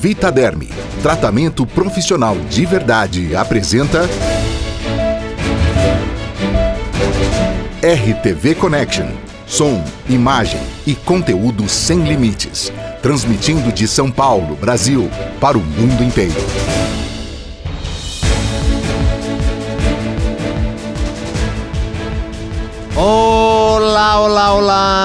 Vitaderme, tratamento profissional de verdade, apresenta RTV Connection. Som, imagem e conteúdo sem limites. Transmitindo de São Paulo, Brasil, para o mundo inteiro. Olá, olá, olá!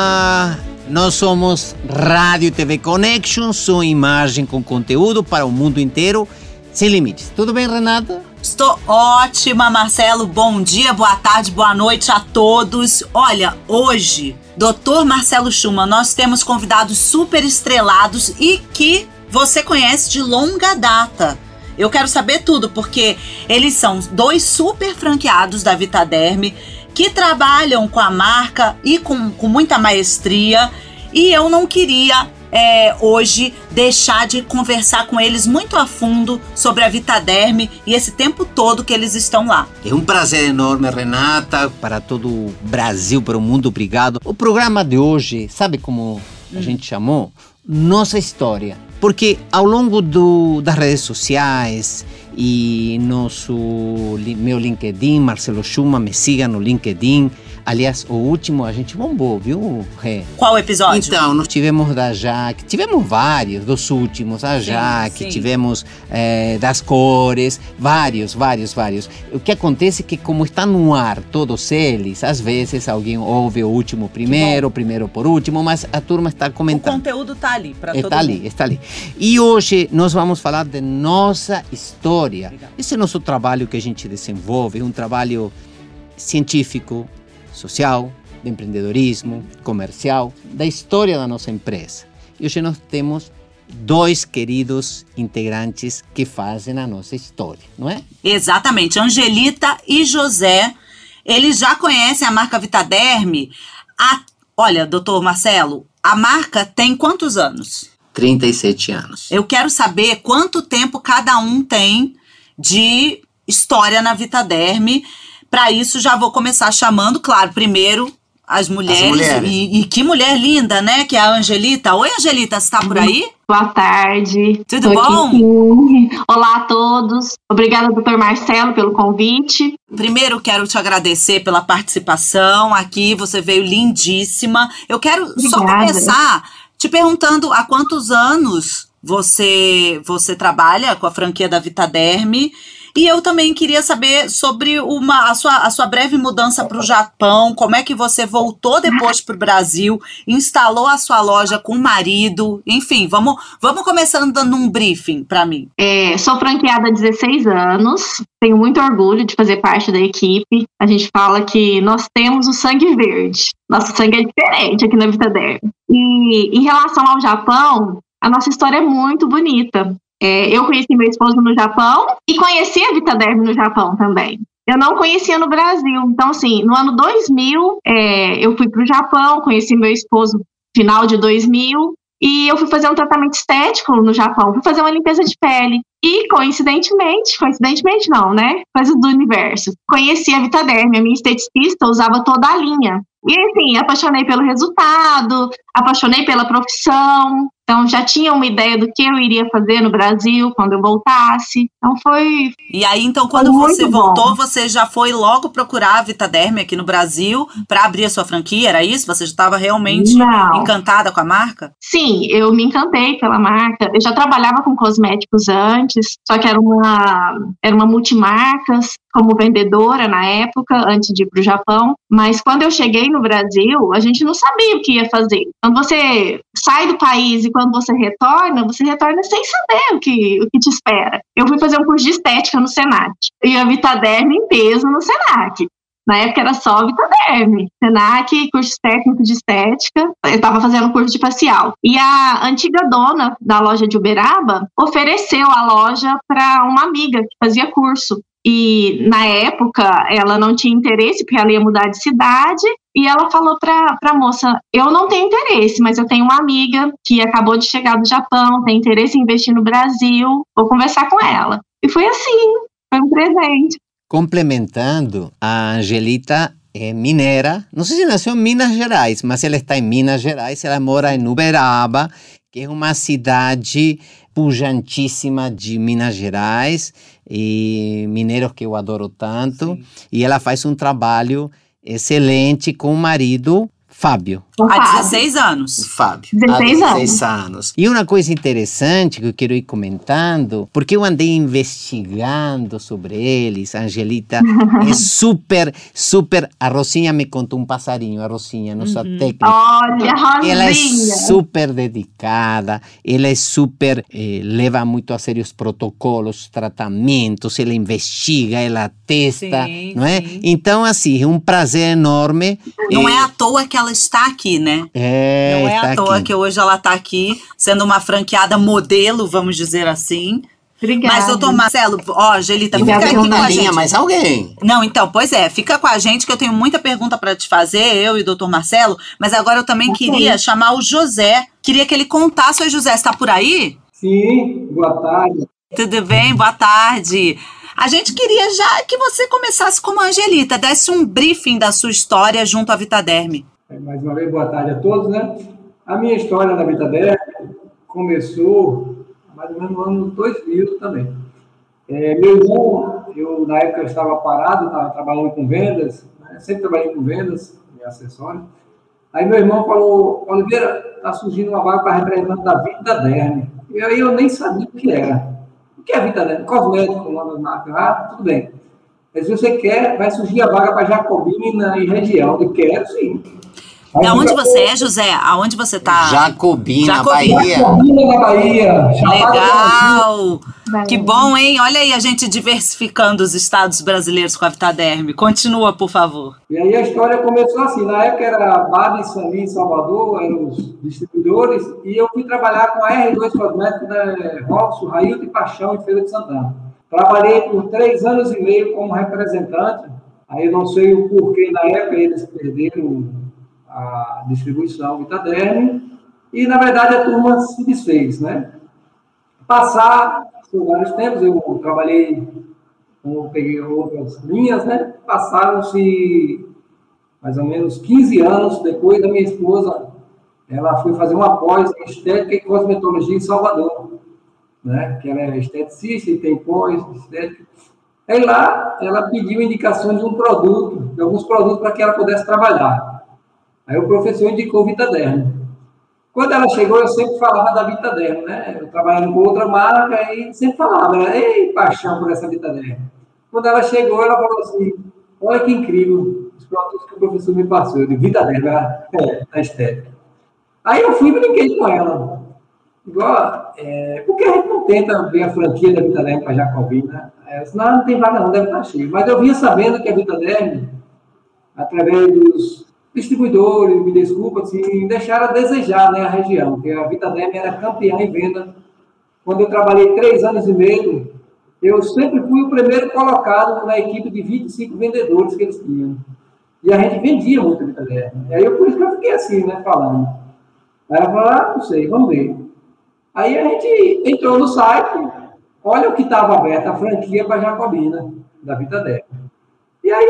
Nós somos Rádio TV Connection, sua imagem com conteúdo para o mundo inteiro, sem limites. Tudo bem, Renata? Estou ótima, Marcelo. Bom dia, boa tarde, boa noite a todos. Olha, hoje, Dr. Marcelo Schumann, nós temos convidados super estrelados e que você conhece de longa data. Eu quero saber tudo, porque eles são dois super franqueados da Vitaderme que trabalham com a marca e com, com muita maestria. E eu não queria é, hoje deixar de conversar com eles muito a fundo sobre a Vitaderme e esse tempo todo que eles estão lá. É um prazer enorme, Renata, para todo o Brasil, para o mundo, obrigado. O programa de hoje, sabe como a hum. gente chamou? Nossa História. Porque ao longo do, das redes sociais e nosso meu LinkedIn, Marcelo Schumann, me siga no LinkedIn. Aliás, o último a gente bombou, viu, Ré? Qual episódio? Então, nós tivemos da Jaque, tivemos vários dos últimos, a Jaque, tivemos é, das cores, vários, vários, vários. O que acontece é que, como está no ar todos eles, às vezes alguém ouve o último primeiro, o primeiro por último, mas a turma está comentando. O conteúdo está ali para todo Está ali, está ali. E hoje nós vamos falar de nossa história. Legal. Esse é nosso trabalho que a gente desenvolve, um trabalho científico, social, de empreendedorismo, comercial, da história da nossa empresa. E hoje nós temos dois queridos integrantes que fazem a nossa história, não é? Exatamente, Angelita e José. Eles já conhecem a marca Vitaderme. A... Olha, doutor Marcelo, a marca tem quantos anos? 37 anos. Eu quero saber quanto tempo cada um tem de história na Vitaderme. Para isso, já vou começar chamando, claro, primeiro as mulheres. As mulheres. E, e, que mulher linda, né? Que é a Angelita. Oi, Angelita, você está por aí? Boa tarde. Tudo Tô bom? Olá a todos. Obrigada, doutor Marcelo, pelo convite. Primeiro, quero te agradecer pela participação aqui. Você veio lindíssima. Eu quero Obrigada. só começar te perguntando há quantos anos você você trabalha com a franquia da Vitaderme e eu também queria saber sobre uma, a, sua, a sua breve mudança para o Japão, como é que você voltou depois para o Brasil, instalou a sua loja com o marido, enfim, vamos, vamos começando dando um briefing para mim. É, sou franqueada há 16 anos, tenho muito orgulho de fazer parte da equipe. A gente fala que nós temos o sangue verde, nosso sangue é diferente aqui na Vitaderm. E em relação ao Japão, a nossa história é muito bonita. É, eu conheci meu esposo no Japão e conheci a Vitaderm no Japão também. Eu não conhecia no Brasil. Então, assim, no ano 2000, é, eu fui para o Japão, conheci meu esposo final de 2000, e eu fui fazer um tratamento estético no Japão, fui fazer uma limpeza de pele. E, coincidentemente, coincidentemente não, né? Coisa do universo. Conheci a Vitaderm, a minha esteticista usava toda a linha. E, assim, apaixonei pelo resultado, apaixonei pela profissão, então já tinha uma ideia do que eu iria fazer no Brasil quando eu voltasse. Então foi. E aí, então, quando você voltou, bom. você já foi logo procurar a Vitaderme aqui no Brasil para abrir a sua franquia? Era isso? Você já estava realmente Não. encantada com a marca? Sim, eu me encantei pela marca. Eu já trabalhava com cosméticos antes, só que era uma, era uma multimarcas como vendedora na época, antes de ir para o Japão. Mas quando eu cheguei no Brasil, a gente não sabia o que ia fazer. Quando você sai do país e quando você retorna, você retorna sem saber o que, o que te espera. Eu fui fazer um curso de estética no Senac e a Vitaderm em peso no Senac. Na época era só Vitaderm, Senac, curso técnico de estética. Eu estava fazendo curso de facial. E a antiga dona da loja de Uberaba ofereceu a loja para uma amiga que fazia curso. E na época ela não tinha interesse porque ela ia mudar de cidade e ela falou para a moça: Eu não tenho interesse, mas eu tenho uma amiga que acabou de chegar do Japão, tem interesse em investir no Brasil, vou conversar com ela. E foi assim, foi um presente. Complementando, a Angelita é mineira, não sei se nasceu em Minas Gerais, mas ela está em Minas Gerais, ela mora em Uberaba, que é uma cidade pujantíssima de Minas Gerais e mineiros que eu adoro tanto. Sim. E ela faz um trabalho excelente com o marido Fábio. Há 16 anos. O Fábio. 16 há 16 anos. anos. E uma coisa interessante que eu quero ir comentando, porque eu andei investigando sobre eles, a Angelita é super, super. A Rosinha me contou um passarinho, a Rosinha, nossa uhum. técnica. Olha, Rosinha. Ela é super dedicada, ela é super. Eh, leva muito a sério os protocolos, tratamentos, ela investiga, ela testa, sim, não é? Sim. Então, assim, é um prazer enorme. Não é, é à toa que ela está aqui, né? É, Não é à toa aqui. que hoje ela está aqui, sendo uma franqueada modelo, vamos dizer assim. Obrigada. Mas, doutor Marcelo, ó, Gelita, fica aqui com a gente. mais alguém. Não, então, pois é, fica com a gente que eu tenho muita pergunta para te fazer, eu e o doutor Marcelo, mas agora eu também okay. queria chamar o José. Queria que ele contasse. Oi, José, está por aí? Sim, boa tarde. Tudo bem? Boa tarde. A gente queria já que você começasse como Angelita, desse um briefing da sua história junto à Vitaderme. É, mais uma vez, boa tarde a todos, né? A minha história na Vitaderme começou mais ou menos no ano 2000 também. É, meu irmão, eu na época eu estava parado, estava trabalhando com vendas, né? sempre trabalhei com vendas, e acessório. Aí meu irmão falou, Oliveira, está surgindo uma vaga para representante da Vida Derme. E aí eu nem sabia o que era. O que é dela? Cosmético, uma das marcas. Ah, tudo bem. Mas se você quer, vai surgir a vaga para Jacobina e região. Eu quero, sim. Aí, onde você é, José? Aonde você está? Jacobina, Jacobina, Bahia. Jacobina, na Bahia. Legal. Que bom, hein? Olha aí a gente diversificando os estados brasileiros com a Vitaderme. Continua, por favor. E aí a história começou assim. Na época era Bada e Sami em Salvador, eram os distribuidores, e eu fui trabalhar com a R2 Cosméticos da Robson, Railton e Paixão em Feira de Santana. Trabalhei por três anos e meio como representante. Aí eu não sei o porquê na época eles perderam a distribuição Vitaderme, e na verdade a turma se desfez, né? Passar por vários tempos, eu trabalhei, eu peguei outras linhas, né? Passaram-se mais ou menos 15 anos depois da minha esposa, ela foi fazer uma pós em estética e cosmetologia em Salvador, né? Que ela é esteticista e tem pós estética. Aí lá ela pediu indicações de um produto, de alguns produtos para que ela pudesse trabalhar. Aí o professor indicou Vitaderm. Quando ela chegou, eu sempre falava da Vitaderm, né? Eu trabalhando com outra marca e sempre falava, ei, paixão por essa Vitaderm. Quando ela chegou, ela falou assim, olha que incrível os produtos que o professor me passou. Disse, Vitaderm, é, na estética. Aí eu fui e brinquei com ela. Igual, é, por que a gente não tenta ver a franquia da Vitaderm para Jacobina? Né? É, senão não tem vaga não, deve estar cheio. Mas eu vinha sabendo que a Vitaderm, através dos distribuidores, me desculpa, assim, deixaram a desejar né, a região, porque a Vitaderm era campeã em venda. Quando eu trabalhei três anos e meio, eu sempre fui o primeiro colocado na equipe de 25 vendedores que eles tinham. E a gente vendia muito Vitaderm. E aí, eu, por isso que eu fiquei assim, né, falando. Aí ela falou, ah, não sei, vamos ver. Aí a gente entrou no site, olha o que estava aberto, a franquia para Jacobina, da Vitaderm. E aí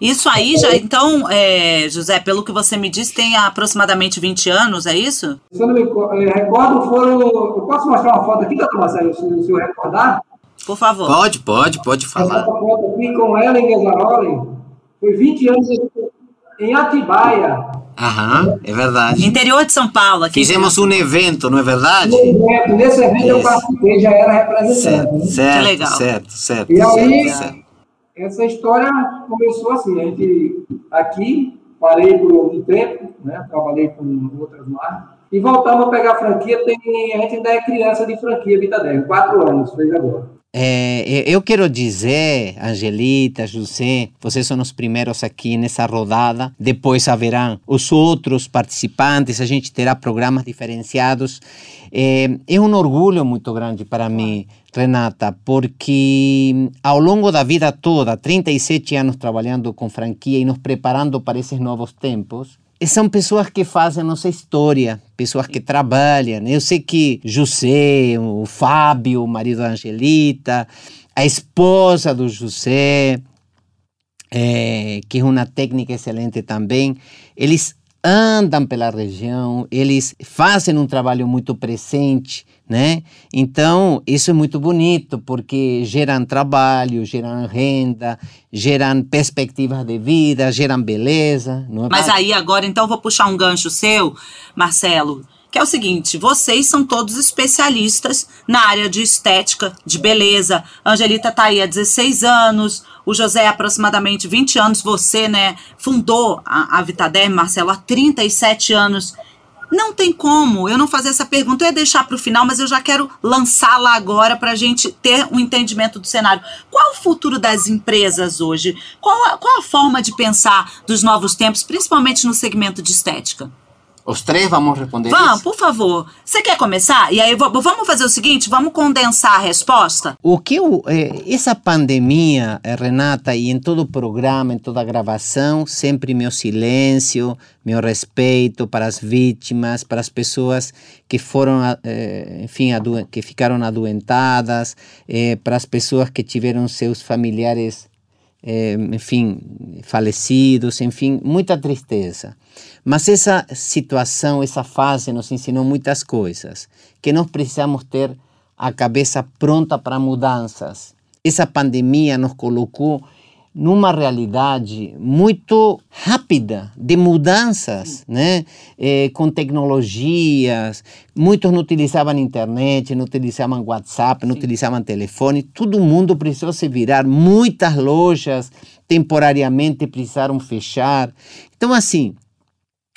isso aí já, então, é, José, pelo que você me disse, tem aproximadamente 20 anos, é isso? Se eu não me é, recordo, foram. Eu posso mostrar uma foto aqui, doutor Marcelo, se, senhor recordar? Por favor. Pode, pode, pode falar. Essa foto aqui com ela em Guesaroli foi 20 anos em Atibaia. Aham, é verdade. Interior de São Paulo. Aqui Fizemos um evento, não é verdade? Um evento, nesse evento eu participei, já era representante. Certo, certo, legal. certo, certo. E aí, certo essa história começou assim, a gente aqui, parei por algum tempo, né, trabalhei com outras marcas, e voltamos a pegar a franquia, tem, a gente ainda é criança de franquia Vitaderm, quatro anos, fez agora. É, eu quero dizer, Angelita, José, vocês são os primeiros aqui nessa rodada. Depois haverão os outros participantes, a gente terá programas diferenciados. É, é um orgulho muito grande para mim Renata, porque ao longo da vida toda, 37 anos trabalhando com franquia e nos preparando para esses novos tempos, são pessoas que fazem nossa história, pessoas que trabalham. Eu sei que José, o Fábio, o marido da Angelita, a esposa do José, é, que é uma técnica excelente também, eles andam pela região, eles fazem um trabalho muito presente, né? Então, isso é muito bonito, porque geram trabalho, geram renda, geram perspectivas de vida, geram beleza. Não é Mas aí agora, então, vou puxar um gancho seu, Marcelo, que é o seguinte: vocês são todos especialistas na área de estética, de beleza. A Angelita está aí há 16 anos, o José há aproximadamente 20 anos, você, né, fundou a, a Vitaderm, Marcelo, há 37 anos. Não tem como eu não fazer essa pergunta. Eu ia deixar para o final, mas eu já quero lançá-la agora para a gente ter um entendimento do cenário. Qual o futuro das empresas hoje? Qual a, qual a forma de pensar dos novos tempos, principalmente no segmento de estética? Os três vamos responder Vamos, isso? por favor. Você quer começar? E aí vamos fazer o seguinte, vamos condensar a resposta? O que eu, eh, essa pandemia, eh, Renata, e em todo o programa, em toda a gravação, sempre meu silêncio, meu respeito para as vítimas, para as pessoas que foram, eh, enfim, que ficaram adoentadas, eh, para as pessoas que tiveram seus familiares é, enfim, falecidos, enfim, muita tristeza. Mas essa situação, essa fase nos ensinou muitas coisas, que nós precisamos ter a cabeça pronta para mudanças. Essa pandemia nos colocou numa realidade muito rápida de mudanças, né? É, com tecnologias. Muitos não utilizavam internet, não utilizavam WhatsApp, não Sim. utilizavam telefone. Todo mundo precisou se virar. Muitas lojas temporariamente precisaram fechar. Então, assim,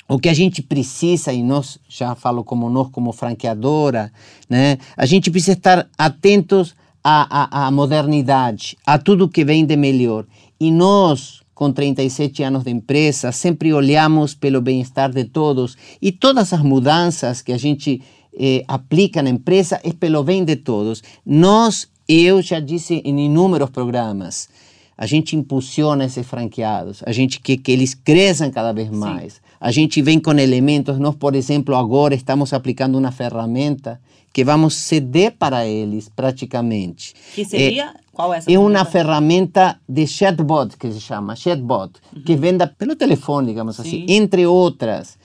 o que a gente precisa, e nós já falo como nós, como franqueadora, né? A gente precisa estar atentos à, à, à modernidade, a tudo que vem de melhor. E nós, com 37 anos de empresa, sempre olhamos pelo bem-estar de todos e todas as mudanças que a gente eh, aplica na empresa é pelo bem de todos. Nós, eu já disse em inúmeros programas, a gente impulsiona esses franqueados, a gente quer que eles cresçam cada vez mais. Sim. A gente vem com elementos, nós, por exemplo, agora estamos aplicando uma ferramenta que vamos ceder para eles praticamente. Que seria? É, Qual é essa? É uma ferramenta de chatbot, que se chama chatbot, uhum. que venda pelo telefone, digamos assim, Sim. assim, entre outras.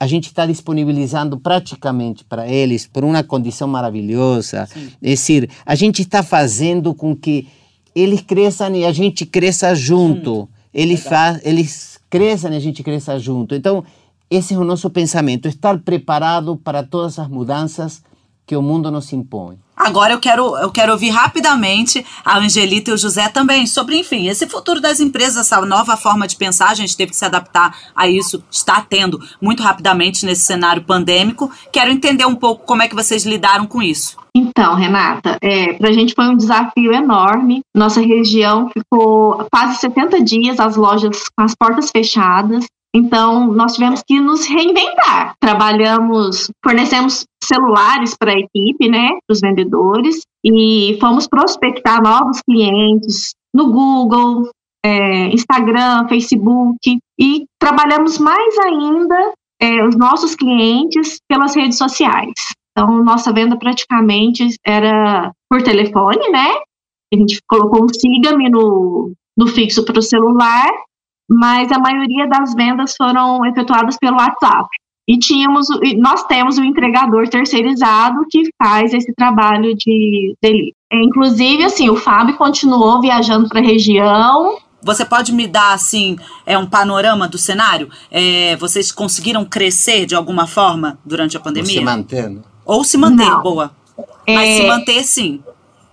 A gente está disponibilizando praticamente para eles por uma condição maravilhosa. Sim. É decir, a gente está fazendo com que eles cresçam e a gente cresça junto. Hum, eles, faz, eles cresçam e a gente cresça junto. Então, esse é o nosso pensamento, estar preparado para todas as mudanças que o mundo nos impõe. Agora eu quero, eu quero ouvir rapidamente a Angelita e o José também sobre, enfim, esse futuro das empresas, essa nova forma de pensar, a gente teve que se adaptar a isso, está tendo muito rapidamente nesse cenário pandêmico. Quero entender um pouco como é que vocês lidaram com isso. Então, Renata, é, para a gente foi um desafio enorme. Nossa região ficou quase 70 dias as lojas com as portas fechadas. Então, nós tivemos que nos reinventar. Trabalhamos, fornecemos celulares para a equipe, né, para os vendedores, e fomos prospectar novos clientes no Google, é, Instagram, Facebook, e trabalhamos mais ainda é, os nossos clientes pelas redes sociais. Então, nossa venda praticamente era por telefone, né? A gente colocou um siga-me no, no fixo para o celular mas a maioria das vendas foram efetuadas pelo WhatsApp. E tínhamos, nós temos o entregador terceirizado que faz esse trabalho de delivery. Inclusive, assim, o Fábio continuou viajando para a região. Você pode me dar, assim, é um panorama do cenário? É, vocês conseguiram crescer de alguma forma durante a pandemia? Ou se manter. Ou se manter, Não. boa. Mas é... se manter, sim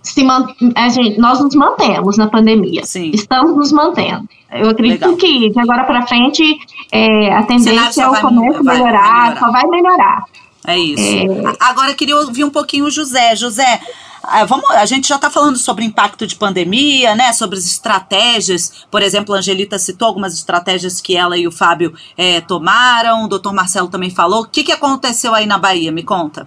se man, a gente, nós nos mantemos na pandemia. Sim. Estamos nos mantendo. Eu acredito Legal. que de agora para frente é, a tendência é o comércio vai, melhorar, vai melhorar, só vai melhorar. É isso. É... Agora eu queria ouvir um pouquinho o José. José, ah, Vamos, a gente já está falando sobre impacto de pandemia, né? Sobre as estratégias. Por exemplo, a Angelita citou algumas estratégias que ela e o Fábio é, tomaram. O doutor Marcelo também falou. O que, que aconteceu aí na Bahia? Me conta.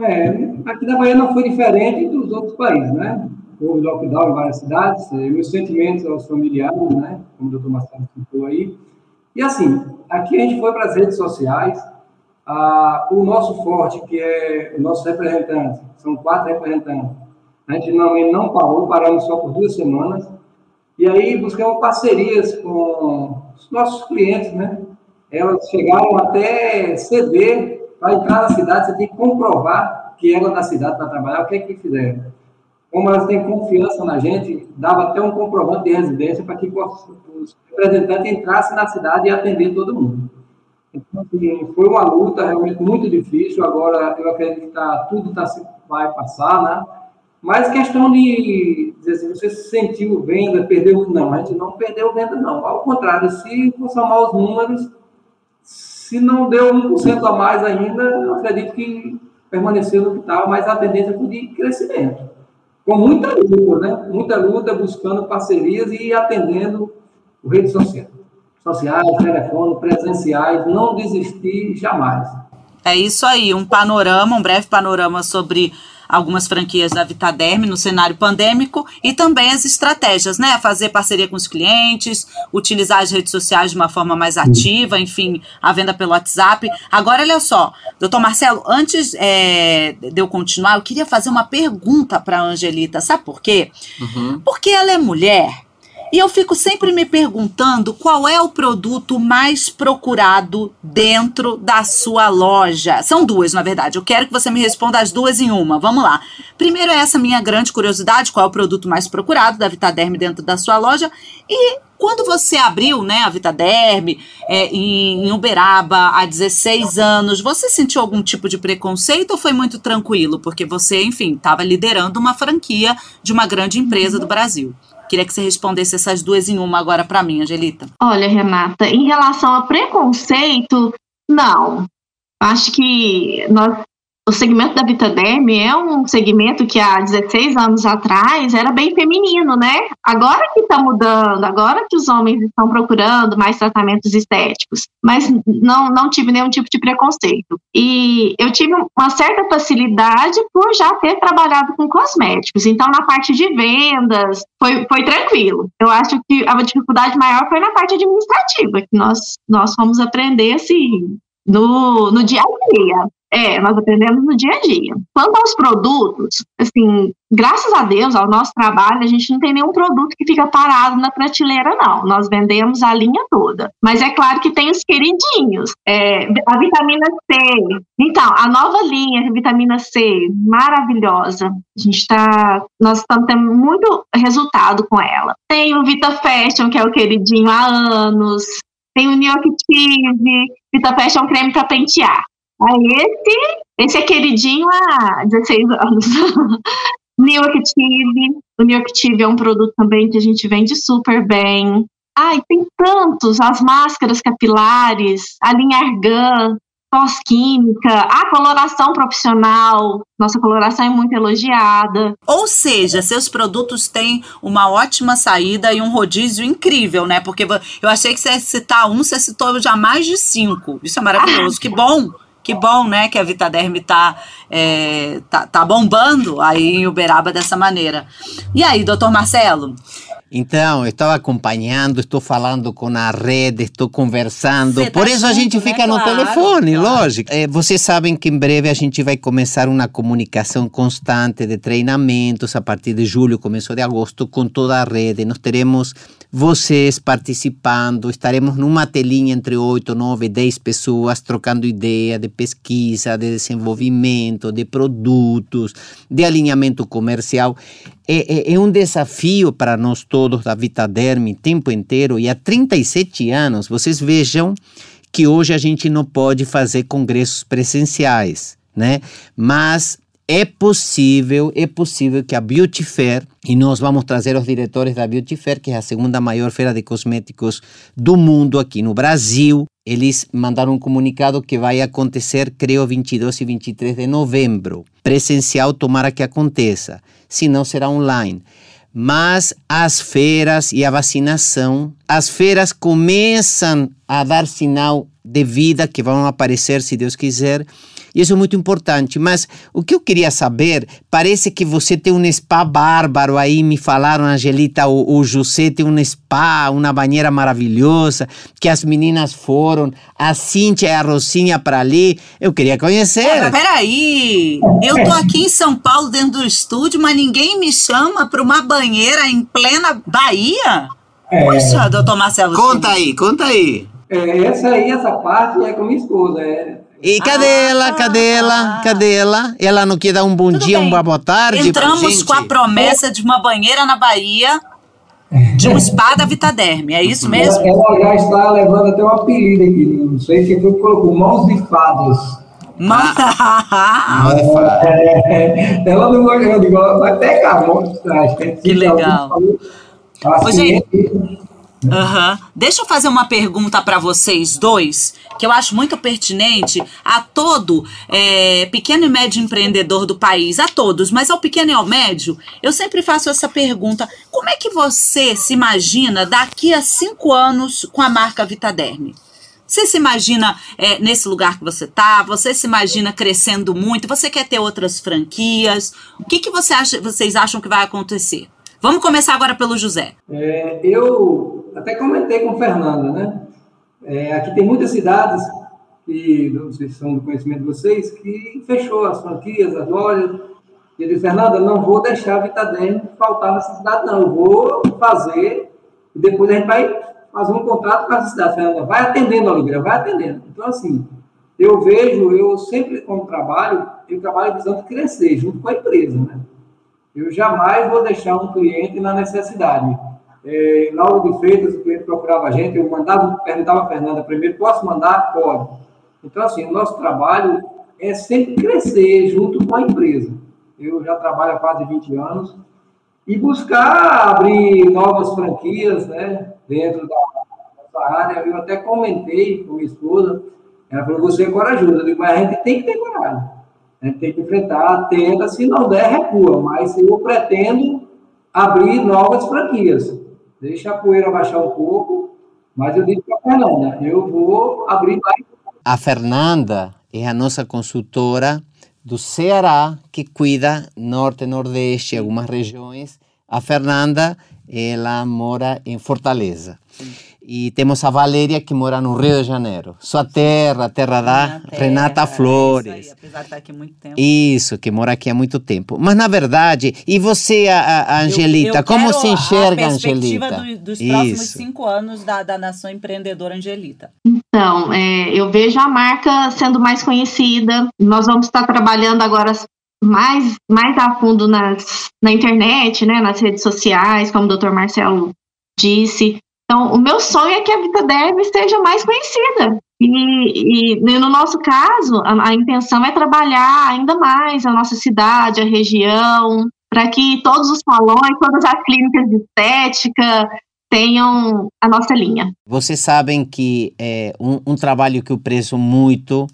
É, aqui na Bahia não foi diferente dos outros países, né? Houve lockdown em várias cidades, meus sentimentos aos familiares, né? Como o doutor Marcelo citou aí. E assim, aqui a gente foi para as redes sociais, ah, o nosso forte, que é o nosso representante, são quatro representantes, a gente não, não parou, paramos só por duas semanas, e aí buscamos parcerias com os nossos clientes, né? elas chegaram até ceder para entrar na cidade, você tem que comprovar que era da cidade para trabalhar, o que é que fizeram? Como elas têm confiança na gente, dava até um comprovante de residência para que os representantes entrassem na cidade e atender todo mundo. Então, assim, foi uma luta realmente muito difícil. Agora, eu acredito que tá, tudo tá, vai passar, né? Mas questão de dizer assim, você sentiu venda, perdeu. Não, a gente não perdeu venda, não. Ao contrário, se for somar os números, se não deu 1% a mais ainda, eu acredito que permaneceu no que estava, mas a tendência foi de crescimento. Com muita luta, né? Muita luta, buscando parcerias e atendendo o rede social. Sociais, telefone, presenciais, não desistir jamais. É isso aí, um panorama, um breve panorama sobre algumas franquias da Vitaderm no cenário pandêmico e também as estratégias, né? Fazer parceria com os clientes, utilizar as redes sociais de uma forma mais ativa, enfim, a venda pelo WhatsApp. Agora, olha só, doutor Marcelo, antes é, de eu continuar, eu queria fazer uma pergunta para a Angelita, sabe por quê? Uhum. Porque ela é mulher e eu fico sempre me perguntando qual é o produto mais procurado dentro da sua loja. São duas, na verdade. Eu quero que você me responda as duas em uma. Vamos lá. Primeiro essa minha grande curiosidade, qual é o produto mais procurado da Vitaderm dentro da sua loja? E quando você abriu, né, a Vitaderm é, em Uberaba há 16 anos, você sentiu algum tipo de preconceito ou foi muito tranquilo? Porque você, enfim, estava liderando uma franquia de uma grande empresa do Brasil. Queria que você respondesse essas duas em uma agora para mim, Angelita. Olha, Renata, em relação a preconceito, não. Acho que nós o segmento da Vitaderm é um segmento que há 16 anos atrás era bem feminino, né? Agora que está mudando, agora que os homens estão procurando mais tratamentos estéticos, mas não, não tive nenhum tipo de preconceito. E eu tive uma certa facilidade por já ter trabalhado com cosméticos, então na parte de vendas foi, foi tranquilo. Eu acho que a dificuldade maior foi na parte administrativa, que nós, nós fomos aprender assim, no, no dia a dia. É, nós aprendemos no dia a dia. Quanto aos produtos, assim, graças a Deus, ao nosso trabalho, a gente não tem nenhum produto que fica parado na prateleira, não. Nós vendemos a linha toda. Mas é claro que tem os queridinhos. É, a vitamina C. Então, a nova linha de vitamina C, maravilhosa. A gente está, nós estamos tendo muito resultado com ela. Tem o Vita Fashion, que é o queridinho há anos. Tem o Neoactive, Vita Fashion creme para pentear. Aí esse, esse é queridinho há 16 anos. New Active. O New Active é um produto também que a gente vende super bem. Ai, tem tantos, as máscaras capilares, a linha Argan, pós-química, a coloração profissional. Nossa coloração é muito elogiada. Ou seja, seus produtos têm uma ótima saída e um rodízio incrível, né? Porque eu achei que você ia citar um, você citou já mais de cinco. Isso é maravilhoso. que bom! Que bom, né, que a Vitaderm tá, é, tá, tá bombando aí em Uberaba dessa maneira. E aí, doutor Marcelo? Então, eu estava acompanhando, estou falando com a rede, estou conversando. Tá Por isso a gente fica né? no claro, telefone, claro. lógico. É, vocês sabem que em breve a gente vai começar uma comunicação constante de treinamentos a partir de julho, começo de agosto, com toda a rede. Nós teremos vocês participando, estaremos numa telinha entre 8, 9, 10 pessoas trocando ideia de pesquisa, de desenvolvimento, de produtos, de alinhamento comercial. É, é, é um desafio para nós todos da Vitaderm o tempo inteiro e há 37 anos, vocês vejam que hoje a gente não pode fazer congressos presenciais, né? Mas é possível, é possível que a Beauty Fair, e nós vamos trazer os diretores da Beauty Fair, que é a segunda maior feira de cosméticos do mundo aqui no Brasil, eles mandaram um comunicado que vai acontecer, creio, 22 e 23 de novembro. Presencial, tomara que aconteça, se não será online. Mas as feiras e a vacinação, as feiras começam a dar sinal de vida que vão aparecer, se Deus quiser, isso é muito importante. Mas o que eu queria saber, parece que você tem um spa bárbaro aí, me falaram, Angelita, o, o José tem um spa, uma banheira maravilhosa, que as meninas foram, a Cíntia e a Rosinha para ali. Eu queria conhecer. Pera, peraí, eu tô aqui em São Paulo dentro do estúdio, mas ninguém me chama para uma banheira em plena Bahia? É. Puxa, doutor Marcelo. Conta aí, conta aí. É, essa aí, essa parte é com minha esposa. É, E cadê Ah, ela? Cadê ela? ah. Cadê ela? Ela não quer dar um bom Tudo dia, bem. uma boa tarde? Entramos gente? com a promessa de uma banheira na Bahia de um spa da Vitaderme, é isso mesmo? ela já está levando até um apelido aqui. Não sei quem foi que colocou, mãos de fadas. Manda. Não, é fácil. É, ela não gosta, eu digo, ela vai pegar, mãos de Que legal. Assim, Ô, gente. Aham. Deixa eu fazer uma pergunta para vocês dois, que eu acho muito pertinente a todo é, pequeno e médio empreendedor do país, a todos, mas ao pequeno e ao médio, eu sempre faço essa pergunta: como é que você se imagina daqui a cinco anos com a marca Vitaderme? Você se imagina é, nesse lugar que você está? Você se imagina crescendo muito? Você quer ter outras franquias? O que, que você acha, vocês acham que vai acontecer? Vamos começar agora pelo José. É, eu até comentei com Fernanda, né? É, aqui tem muitas cidades, que não sei se são do conhecimento de vocês, que fechou as franquias, as lojas. E eu disse, Fernanda, não vou deixar a Vitadem faltar nessa cidade, não. Eu vou fazer, e depois a gente vai fazer um contrato com essa cidade. Fernanda, vai atendendo, Oliveira, vai atendendo. Então, assim, eu vejo, eu sempre, como trabalho, eu trabalho visando crescer junto com a empresa, né? Eu jamais vou deixar um cliente na necessidade. É, hora de feitas, o cliente procurava a gente, eu mandava, perguntava a Fernanda primeiro, posso mandar? Pode. Então, assim, o nosso trabalho é sempre crescer junto com a empresa. Eu já trabalho há quase 20 anos e buscar abrir novas franquias, né, dentro da área. Eu até comentei com minha esposa, ela falou, você é corajoso. Eu digo, mas a gente tem que ter coragem. Gente tem que enfrentar, tenta, se não der, recua. Mas eu pretendo abrir novas franquias. Deixa a poeira baixar um pouco, mas eu digo para a Fernanda, eu vou abrir mais. A Fernanda é a nossa consultora do Ceará, que cuida norte, nordeste, algumas regiões. A Fernanda, ela mora em Fortaleza. E temos a Valéria, que mora no Rio de Janeiro. Sua terra, a terra da Renata Flores. Isso aí, apesar de estar aqui muito tempo. Isso, que mora aqui há muito tempo. Mas, na verdade, e você, a, a- a Angelita, Eu- eu como quero se enxerga, a perspectiva Angelita? do- dos próximos Isso. cinco anos da, da nação empreendedora Angelita. Então, é, eu vejo a marca sendo mais conhecida. Nós vamos estar trabalhando agora mais, mais a fundo nas, na internet, né, nas redes sociais, como o Dr. Marcelo disse. Então, o meu sonho é que a Vitaderm seja mais conhecida. E, e no nosso caso, a, a intenção é trabalhar ainda mais a nossa cidade, a região, para que todos os salões, todas as clínicas de estética tenham a nossa linha. Vocês sabem que é, um, um trabalho que eu prezo muito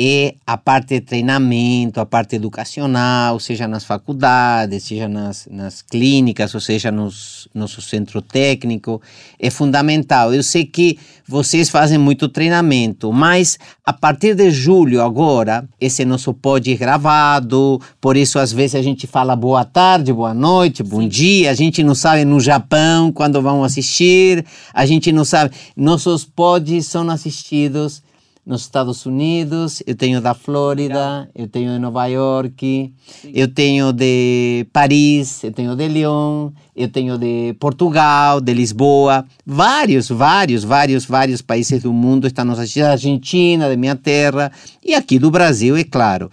é a parte de treinamento, a parte educacional, seja nas faculdades, seja nas, nas clínicas, ou seja nos nosso centro técnico, é fundamental. Eu sei que vocês fazem muito treinamento, mas a partir de julho agora, esse nosso pod é gravado, por isso às vezes a gente fala boa tarde, boa noite, bom dia, a gente não sabe no Japão quando vão assistir, a gente não sabe, nossos pods são assistidos nos Estados Unidos, eu tenho da Flórida, eu tenho de Nova York, eu tenho de Paris, eu tenho de Lyon, eu tenho de Portugal, de Lisboa, vários, vários, vários, vários países do mundo estão nos assistindo, Argentina, de minha terra, e aqui do Brasil, é claro.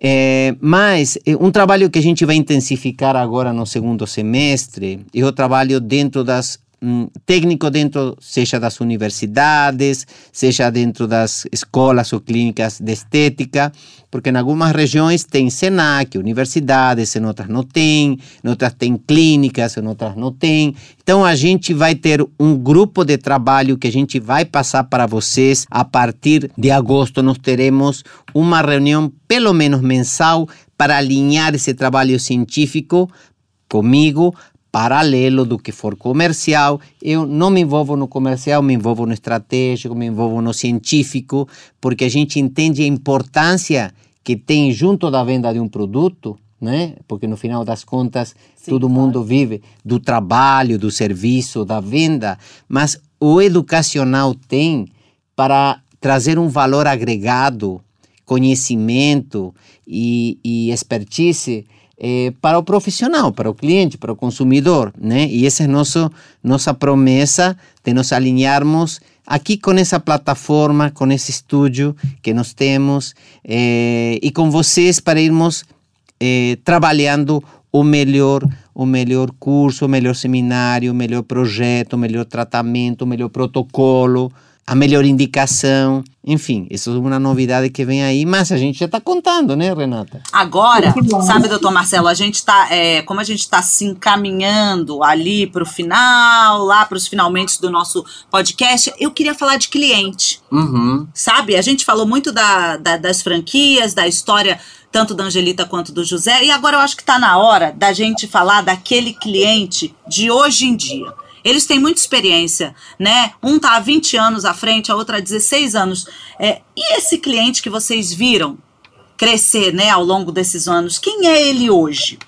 É, mas é, um trabalho que a gente vai intensificar agora no segundo semestre é o trabalho dentro das um, técnico dentro, seja das universidades, seja dentro das escolas ou clínicas de estética, porque em algumas regiões tem SENAC, universidades, em outras não tem, em outras tem clínicas, em outras não tem. Então a gente vai ter um grupo de trabalho que a gente vai passar para vocês a partir de agosto. Nós teremos uma reunião, pelo menos mensal, para alinhar esse trabalho científico comigo paralelo do que for comercial. Eu não me envolvo no comercial, me envolvo no estratégico, me envolvo no científico, porque a gente entende a importância que tem junto da venda de um produto, né? Porque no final das contas Sim, todo claro. mundo vive do trabalho, do serviço, da venda, mas o educacional tem para trazer um valor agregado, conhecimento e, e expertise é, para o profissional, para o cliente, para o consumidor, né? E essa é nosso, nossa promessa de nos alinharmos aqui com essa plataforma, com esse estúdio que nós temos é, e com vocês para irmos é, trabalhando o melhor, o melhor curso, o melhor seminário, o melhor projeto, o melhor tratamento, o melhor protocolo, a melhor indicação. Enfim, isso é uma novidade que vem aí, mas a gente já está contando, né, Renata? Agora, sabe, doutor Marcelo, a gente está, é, como a gente está se encaminhando ali para o final, lá para os finalmente do nosso podcast, eu queria falar de cliente. Uhum. Sabe, a gente falou muito da, da, das franquias, da história tanto da Angelita quanto do José, e agora eu acho que está na hora da gente falar daquele cliente de hoje em dia. Eles têm muita experiência, né? Um tá há 20 anos à frente, a outra há 16 anos. É, e esse cliente que vocês viram crescer, né, ao longo desses anos, quem é ele hoje?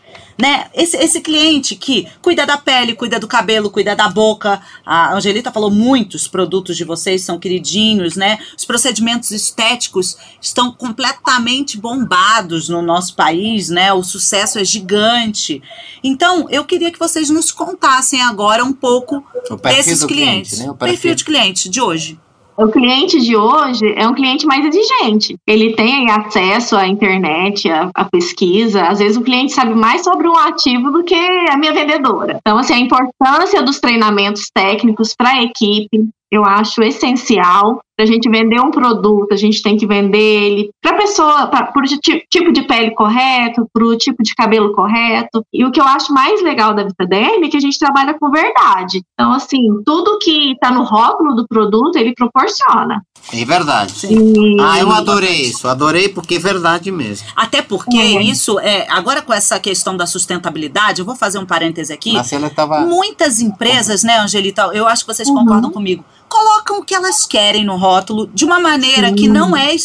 Né? Esse, esse cliente que cuida da pele, cuida do cabelo, cuida da boca. A Angelita falou muitos produtos de vocês são queridinhos, né? Os procedimentos estéticos estão completamente bombados no nosso país, né? O sucesso é gigante. Então, eu queria que vocês nos contassem agora um pouco desses clientes. Cliente, né? o perfil. perfil de cliente de hoje. O cliente de hoje é um cliente mais exigente. Ele tem acesso à internet, à, à, pesquisa. Às vezes o cliente sabe mais sobre um ativo do que a minha vendedora. Então, assim, a importância dos treinamentos técnicos para a equipe, eu acho essencial. Para a gente vender um produto, a gente tem que vender ele para a pessoa, para o tipo de pele correto, para o tipo de cabelo correto. E o que eu acho mais legal da Vitaderm é que a gente trabalha com verdade. Então, assim, tudo que está no rótulo do produto, ele proporciona. É verdade. Sim. Ah, eu adorei isso. Adorei porque é verdade mesmo. Até porque é. isso, é, agora com essa questão da sustentabilidade, eu vou fazer um parêntese aqui. Tava... Muitas empresas, né, Angelita, eu acho que vocês uhum. concordam comigo, colocam o que elas querem no rótulo de uma maneira Sim. que não é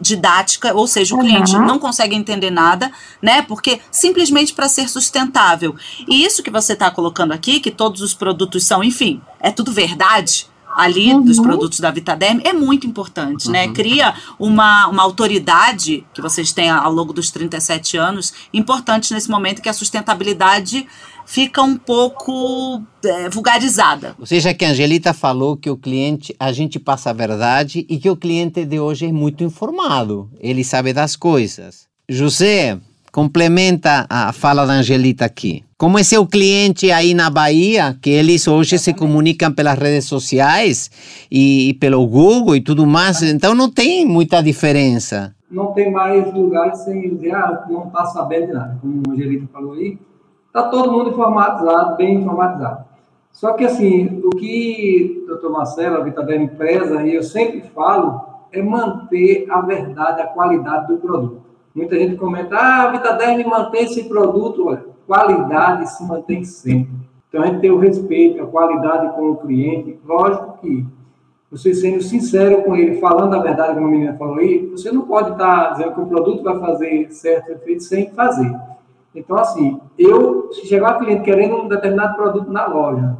didática, ou seja, o uhum. cliente não consegue entender nada, né? Porque simplesmente para ser sustentável. E isso que você está colocando aqui, que todos os produtos são, enfim, é tudo verdade ali uhum. dos produtos da Vitaderm é muito importante, né? uhum. né? Cria uma, uma autoridade que vocês têm ao longo dos 37 anos, importante nesse momento que a sustentabilidade fica um pouco é, vulgarizada. Ou seja, que a Angelita falou que o cliente, a gente passa a verdade e que o cliente de hoje é muito informado, ele sabe das coisas. José, complementa a fala da Angelita aqui. Como é seu cliente aí na Bahia, que eles hoje se comunicam pelas redes sociais e, e pelo Google e tudo mais, então não tem muita diferença. Não tem mais lugares sem dizer, ah, não está sabendo nada, como a Angelita falou aí Está todo mundo informatizado, bem informatizado. Só que, assim, o que doutor Marcelo, a Vitaderm preza, e eu sempre falo, é manter a verdade, a qualidade do produto. Muita gente comenta, ah, a Vitaderm mantém esse produto. Olha, qualidade se mantém sempre. Então, a gente tem o respeito, a qualidade com o cliente. Lógico que você sendo sincero com ele, falando a verdade, como a menina falou aí, você não pode estar dizendo que o produto vai fazer certo efeito sem fazer. Então, assim, eu, se chegar um cliente querendo um determinado produto na loja,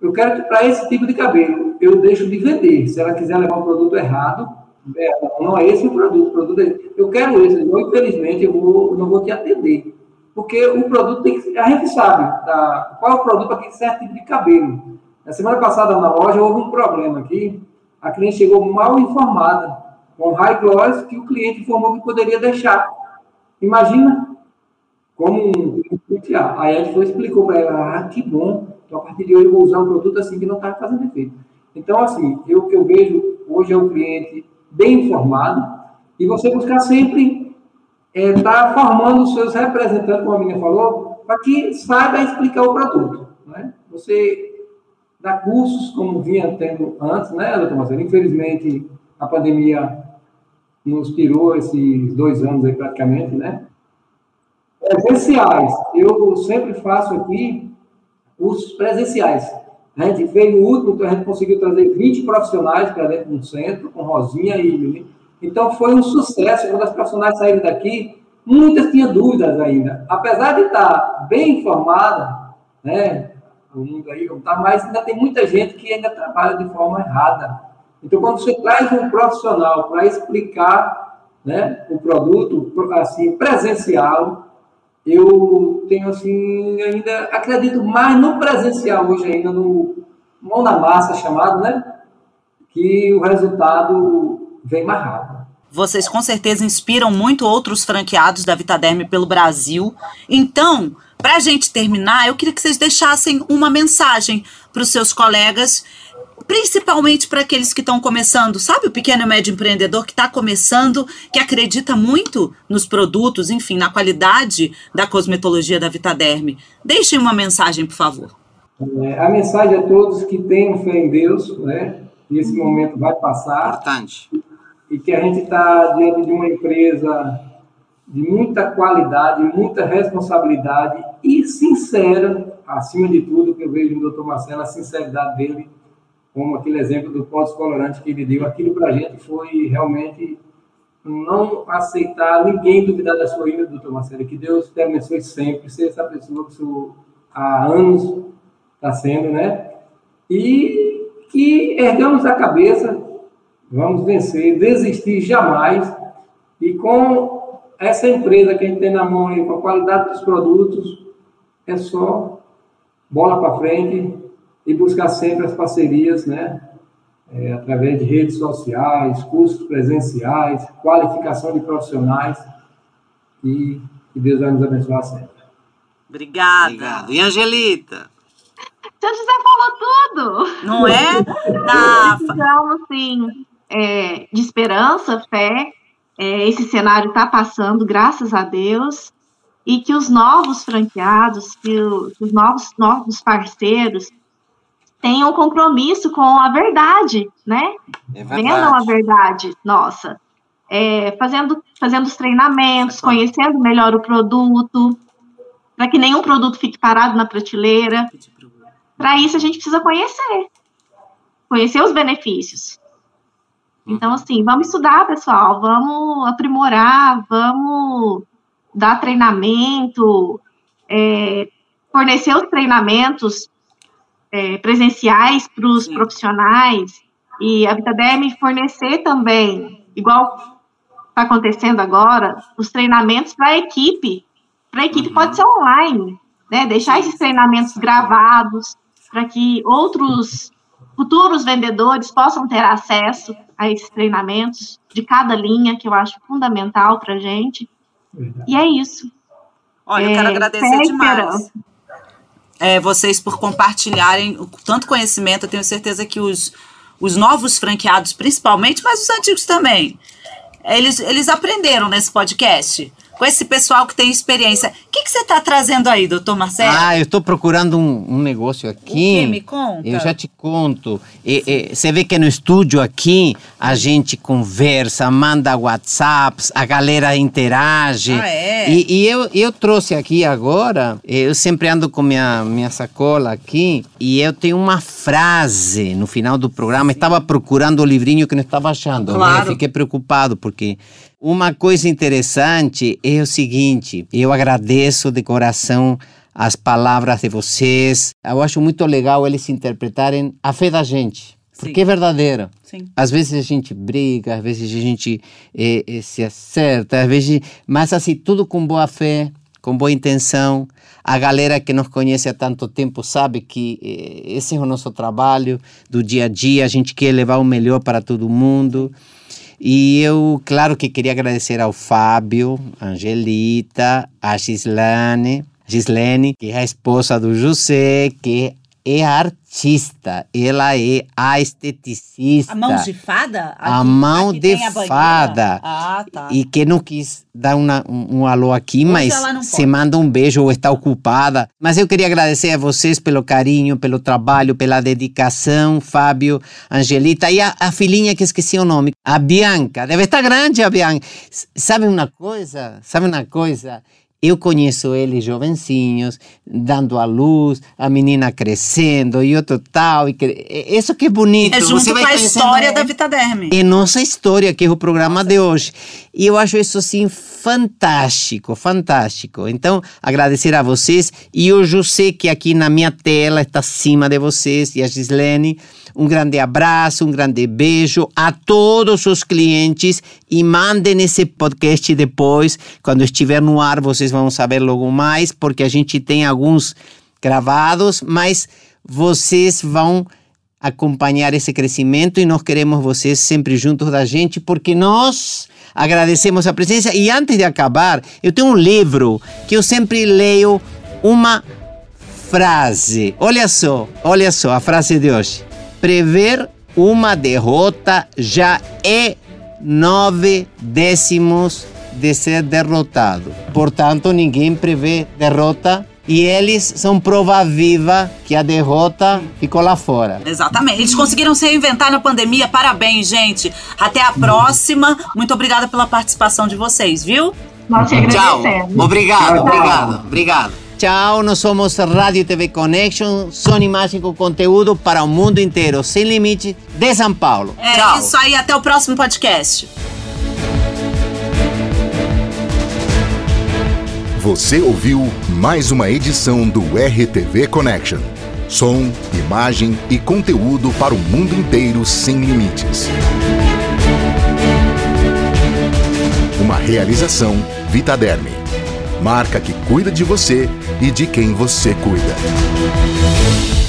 eu quero que para esse tipo de cabelo, eu deixo de vender. Se ela quiser levar um produto errado, é, não é esse o produto, o produto é Eu quero esse, eu, infelizmente, eu vou, não vou te atender. Porque o produto tem que. A gente sabe tá, qual é o produto para certo tipo de cabelo. Na semana passada na loja houve um problema aqui. A cliente chegou mal informada, com high gloss, que o cliente informou que poderia deixar. Imagina como um Aí a foi explicou para ela, ah, que bom, então a partir de hoje eu vou usar um produto assim que não está fazendo efeito. Então, assim, eu que eu vejo hoje é um cliente bem informado e você buscar sempre estar é, tá formando os seus representantes, como a menina falou, para que saiba explicar o produto. Né? Você dá cursos, como vinha tendo antes, né, doutor Marcelo? Infelizmente, a pandemia nos tirou esses dois anos aí praticamente, né? Presenciais. Eu sempre faço aqui cursos presenciais. A gente fez no último, então a gente conseguiu trazer 20 profissionais para dentro do centro, com Rosinha e. Então foi um sucesso. Quando as profissionais saíram daqui, muitas tinham dúvidas ainda. Apesar de estar bem informada, né? O mundo aí como está, mas ainda tem muita gente que ainda trabalha de forma errada. Então, quando você traz um profissional para explicar né, o produto assim, presencial, eu tenho assim, ainda acredito mais no presencial hoje ainda, no mão na massa chamado, né? Que o resultado vem mais rápido. Vocês com certeza inspiram muito outros franqueados da Vitaderme pelo Brasil. Então, para a gente terminar, eu queria que vocês deixassem uma mensagem para os seus colegas principalmente para aqueles que estão começando, sabe, o pequeno e médio empreendedor que está começando, que acredita muito nos produtos, enfim, na qualidade da cosmetologia da Vitaderme. Deixem uma mensagem, por favor. É, a mensagem a todos que tenham fé em Deus, né? E esse momento vai passar. Importante. E que a gente está diante de uma empresa de muita qualidade, muita responsabilidade e sincera, acima de tudo, que eu vejo no Dr. Marcelo, a sinceridade dele como aquele exemplo do pós-colorante que ele deu, aquilo para a gente foi realmente não aceitar ninguém duvidar da sua ida, doutor Marcelo, que Deus te abençoe sempre, ser essa pessoa que o há anos está sendo, né? E que ergamos a cabeça, vamos vencer, desistir jamais, e com essa empresa que a gente tem na mão aí, com a qualidade dos produtos, é só bola para frente, e buscar sempre as parcerias, né? É, através de redes sociais, cursos presenciais, qualificação de profissionais e que Deus vai nos abençoar sempre. Obrigada. Obrigado. E Angelita? Seu José falou tudo. Não é? Tá. Então, assim, é, de esperança, fé, é, esse cenário está passando, graças a Deus, e que os novos franqueados, que, o, que os novos, novos parceiros tenham um compromisso com a verdade, né? É Vendam a verdade, nossa. É, fazendo, fazendo os treinamentos, conhecendo melhor o produto, para que nenhum produto fique parado na prateleira. Para isso, a gente precisa conhecer. Conhecer os benefícios. Então, uhum. assim, vamos estudar, pessoal, vamos aprimorar, vamos dar treinamento, é, fornecer os treinamentos é, presenciais para os profissionais e a Vitadem fornecer também, igual está acontecendo agora, os treinamentos para a equipe. Para a equipe uhum. pode ser online, né? Deixar esses treinamentos gravados para que outros futuros vendedores possam ter acesso a esses treinamentos de cada linha, que eu acho fundamental para a gente. E é isso. Olha, eu quero é, agradecer demais. Esperança é, vocês por compartilharem tanto conhecimento. Eu tenho certeza que os, os novos franqueados, principalmente, mas os antigos também, eles, eles aprenderam nesse podcast com esse pessoal que tem experiência. O que, que você está trazendo aí, doutor Marcelo? Ah, eu estou procurando um, um, negócio aqui. O que? Me conta. Eu já te conto. E, e, você vê que no estúdio aqui a gente conversa, manda WhatsApps, a galera interage. Ah, é? E, e eu, eu trouxe aqui agora, eu sempre ando com minha, minha sacola aqui, e eu tenho uma frase no final do programa. Estava procurando o livrinho que não estava achando. Né? Claro. Né? Fiquei preocupado, porque uma coisa interessante é o seguinte: eu agradeço de coração as palavras de vocês. Eu acho muito legal eles interpretarem a fé da gente. Porque Sim. é verdadeira. Sim. Às vezes a gente briga, às vezes a gente é, é, se acerta, às vezes, mas assim, tudo com boa fé, com boa intenção. A galera que nos conhece há tanto tempo sabe que é, esse é o nosso trabalho do dia a dia. A gente quer levar o melhor para todo mundo. E eu, claro que queria agradecer ao Fábio, Angelita, a Gislane, Gislene, que é a esposa do José, que é artista, ela é a esteticista. A mão de fada? Aqui, a mão de fada. Ah, tá. E que não quis dar uma, um, um alô aqui, Hoje mas se manda um beijo ou está ocupada. Mas eu queria agradecer a vocês pelo carinho, pelo trabalho, pela dedicação, Fábio, Angelita e a, a filhinha que esqueci o nome, a Bianca. Deve estar grande a Bianca. Sabe uma coisa? Sabe uma coisa? Eu conheço eles jovencinhos, dando a luz, a menina crescendo e outro tal. E que, isso que é bonito. É junto Você com a história da Vitaderme. É nossa história, que é o programa de hoje. E eu acho isso, assim, fantástico, fantástico. Então, agradecer a vocês e o José, que aqui na minha tela está acima de vocês, e a Gislene. Um grande abraço, um grande beijo a todos os clientes e mandem esse podcast depois, quando estiver no ar, vocês vão saber logo mais, porque a gente tem alguns gravados, mas vocês vão acompanhar esse crescimento e nós queremos vocês sempre juntos da gente, porque nós agradecemos a presença. E antes de acabar, eu tenho um livro que eu sempre leio uma frase. Olha só, olha só a frase de hoje. Prever uma derrota já é nove décimos de ser derrotado. Portanto, ninguém prevê derrota e eles são prova viva que a derrota ficou lá fora. Exatamente. Eles conseguiram se reinventar na pandemia. Parabéns, gente. Até a próxima. Muito obrigada pela participação de vocês, viu? Nós te Tchau. agradecemos. Obrigado, Tchau. obrigado, obrigado. Tchau, nós somos Rádio TV Connection, som imagem com conteúdo para o mundo inteiro, sem limite, de São Paulo. É Tchau. isso aí. Até o próximo podcast. Você ouviu mais uma edição do RTV Connection. Som, imagem e conteúdo para o mundo inteiro sem limites. Uma realização Vitaderme. Marca que cuida de você e de quem você cuida.